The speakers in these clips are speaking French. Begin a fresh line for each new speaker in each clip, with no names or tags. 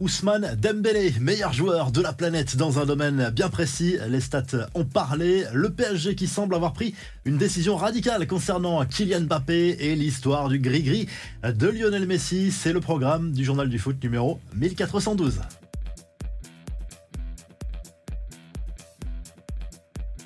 Ousmane Dembélé, meilleur joueur de la planète dans un domaine bien précis. Les stats ont parlé. Le PSG qui semble avoir pris une décision radicale concernant Kylian Mbappé et l'histoire du gris-gris de Lionel Messi. C'est le programme du journal du foot numéro 1412.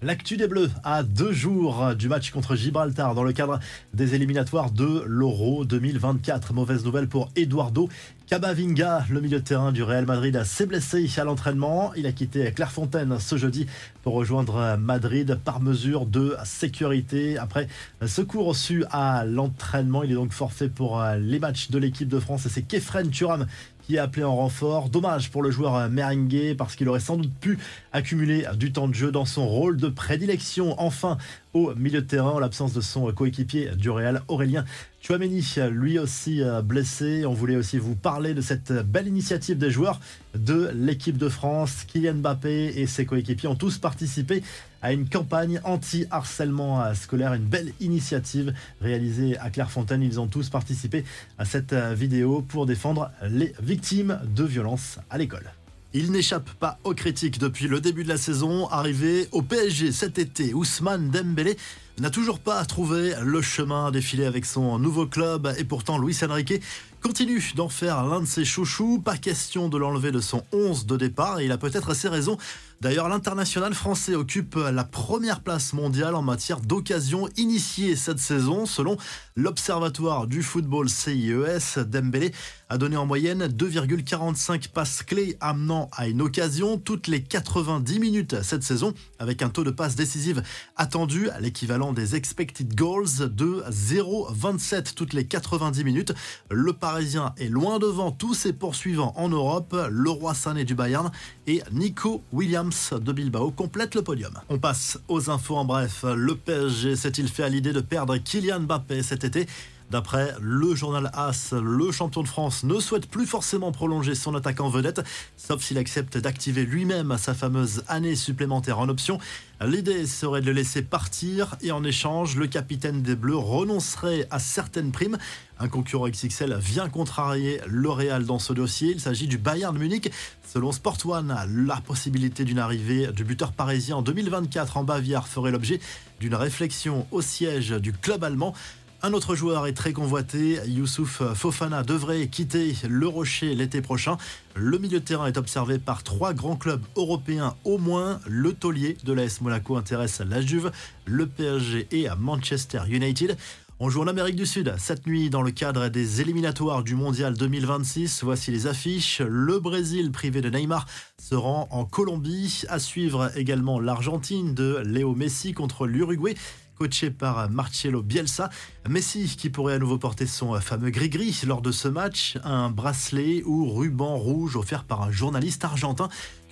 L'actu des Bleus à deux jours du match contre Gibraltar dans le cadre des éliminatoires de l'Euro 2024. Mauvaise nouvelle pour Eduardo Camavinga, le milieu de terrain du Real Madrid, s'est blessé à l'entraînement. Il a quitté Clairefontaine ce jeudi pour rejoindre Madrid par mesure de sécurité. Après secours reçu à l'entraînement, il est donc forfait pour les matchs de l'équipe de France et c'est Kefren Turam qui est appelé en renfort. Dommage pour le joueur merengue parce qu'il aurait sans doute pu accumuler du temps de jeu dans son rôle de prédilection. Enfin, au milieu de terrain, en l'absence de son coéquipier du Real, Aurélien Chouameni, lui aussi euh, blessé. On voulait aussi vous parler de cette belle initiative des joueurs de l'équipe de France. Kylian Mbappé et ses coéquipiers ont tous participé à une campagne anti-harcèlement scolaire, une belle initiative réalisée à Clairefontaine. Ils ont tous participé à cette vidéo pour défendre les victimes de violences à l'école. Il n'échappe pas aux critiques depuis le début de la saison. Arrivé au PSG cet été, Ousmane Dembélé n'a toujours pas trouvé le chemin défilé avec son nouveau club et pourtant Luis Enrique continue d'en faire l'un de ses chouchous. Pas question de l'enlever de son 11 de départ et il a peut-être ses raisons. D'ailleurs, l'international français occupe la première place mondiale en matière d'occasions initiées cette saison. Selon l'Observatoire du football CIES, Dembélé a donné en moyenne 2,45 passes clés amenant à une occasion toutes les 90 minutes cette saison, avec un taux de passes décisives attendu à l'équivalent des expected goals de 0,27 toutes les 90 minutes. Le Parisien est loin devant tous ses poursuivants en Europe, le roi Sané du Bayern et Nico Williams de Bilbao complètent le podium. On passe aux infos en bref. Le PSG s'est-il fait à l'idée de perdre Kylian Mbappé cet été? D'après le journal AS, le champion de France ne souhaite plus forcément prolonger son attaquant vedette, sauf s'il accepte d'activer lui-même sa fameuse année supplémentaire en option. L'idée serait de le laisser partir et en échange, le capitaine des Bleus renoncerait à certaines primes. Un concurrent XXL vient contrarier le Real dans ce dossier. Il s'agit du Bayern Munich. Selon Sport One, la possibilité d'une arrivée du buteur parisien en 2024 en Bavière ferait l'objet d'une réflexion au siège du club allemand. Un autre joueur est très convoité. Youssouf Fofana devrait quitter le Rocher l'été prochain. Le milieu de terrain est observé par trois grands clubs européens au moins. Le taulier de l'AS Monaco intéresse la Juve, le PSG et à Manchester United. On joue en Amérique du Sud cette nuit dans le cadre des éliminatoires du Mondial 2026. Voici les affiches. Le Brésil privé de Neymar se rend en Colombie. À suivre également l'Argentine de Léo Messi contre l'Uruguay coaché par Marcelo Bielsa. Messi qui pourrait à nouveau porter son fameux gris-gris lors de ce match, un bracelet ou ruban rouge offert par un journaliste argentin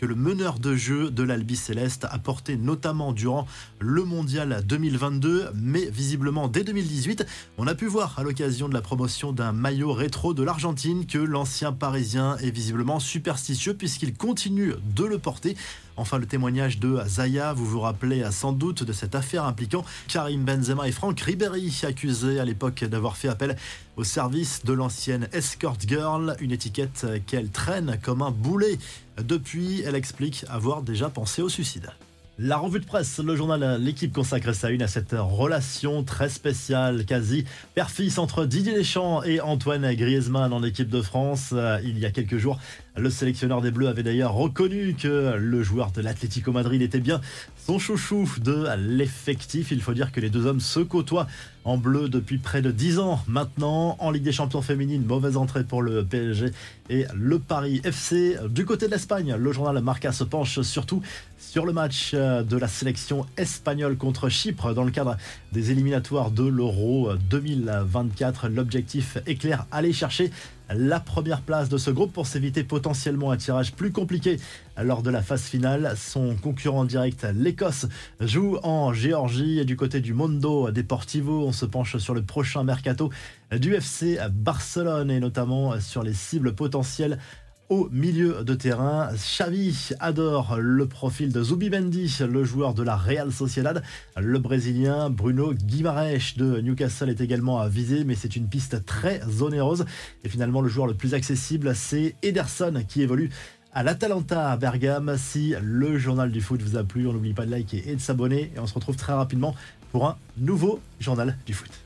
le meneur de jeu de l'Albi Céleste a porté notamment durant le Mondial 2022, mais visiblement dès 2018, on a pu voir à l'occasion de la promotion d'un maillot rétro de l'Argentine que l'ancien parisien est visiblement superstitieux puisqu'il continue de le porter. Enfin, le témoignage de Zaya, vous vous rappelez sans doute de cette affaire impliquant Karim Benzema et Franck Ribéry, accusés à l'époque d'avoir fait appel au service de l'ancienne escort girl, une étiquette qu'elle traîne comme un boulet. Depuis, elle explique avoir déjà pensé au suicide. La revue de presse, le journal L'équipe consacre sa une à cette relation très spéciale, quasi père-fils entre Didier Deschamps et Antoine Griezmann en équipe de France. Il y a quelques jours, le sélectionneur des Bleus avait d'ailleurs reconnu que le joueur de l'Atlético Madrid était bien son chouchou de l'effectif. Il faut dire que les deux hommes se côtoient en bleu depuis près de 10 ans maintenant. En Ligue des Champions féminines, mauvaise entrée pour le PSG et le Paris FC. Du côté de l'Espagne, le journal Marca se penche surtout sur le match de la sélection espagnole contre Chypre dans le cadre des éliminatoires de l'Euro 2024. L'objectif est clair, aller chercher la première place de ce groupe pour s'éviter potentiellement un tirage plus compliqué lors de la phase finale. Son concurrent direct, l'Écosse, joue en Géorgie et du côté du Mondo Deportivo. On se penche sur le prochain mercato du FC Barcelone et notamment sur les cibles potentielles au milieu de terrain. Xavi adore le profil de Zubimendi, le joueur de la Real Sociedad. Le Brésilien Bruno Guimaraes de Newcastle est également visé, mais c'est une piste très onéreuse. Et finalement, le joueur le plus accessible, c'est Ederson qui évolue à l'Atalanta à Bergame. Si le journal du foot vous a plu, on n'oublie pas de liker et de s'abonner. Et on se retrouve très rapidement pour un nouveau journal du foot.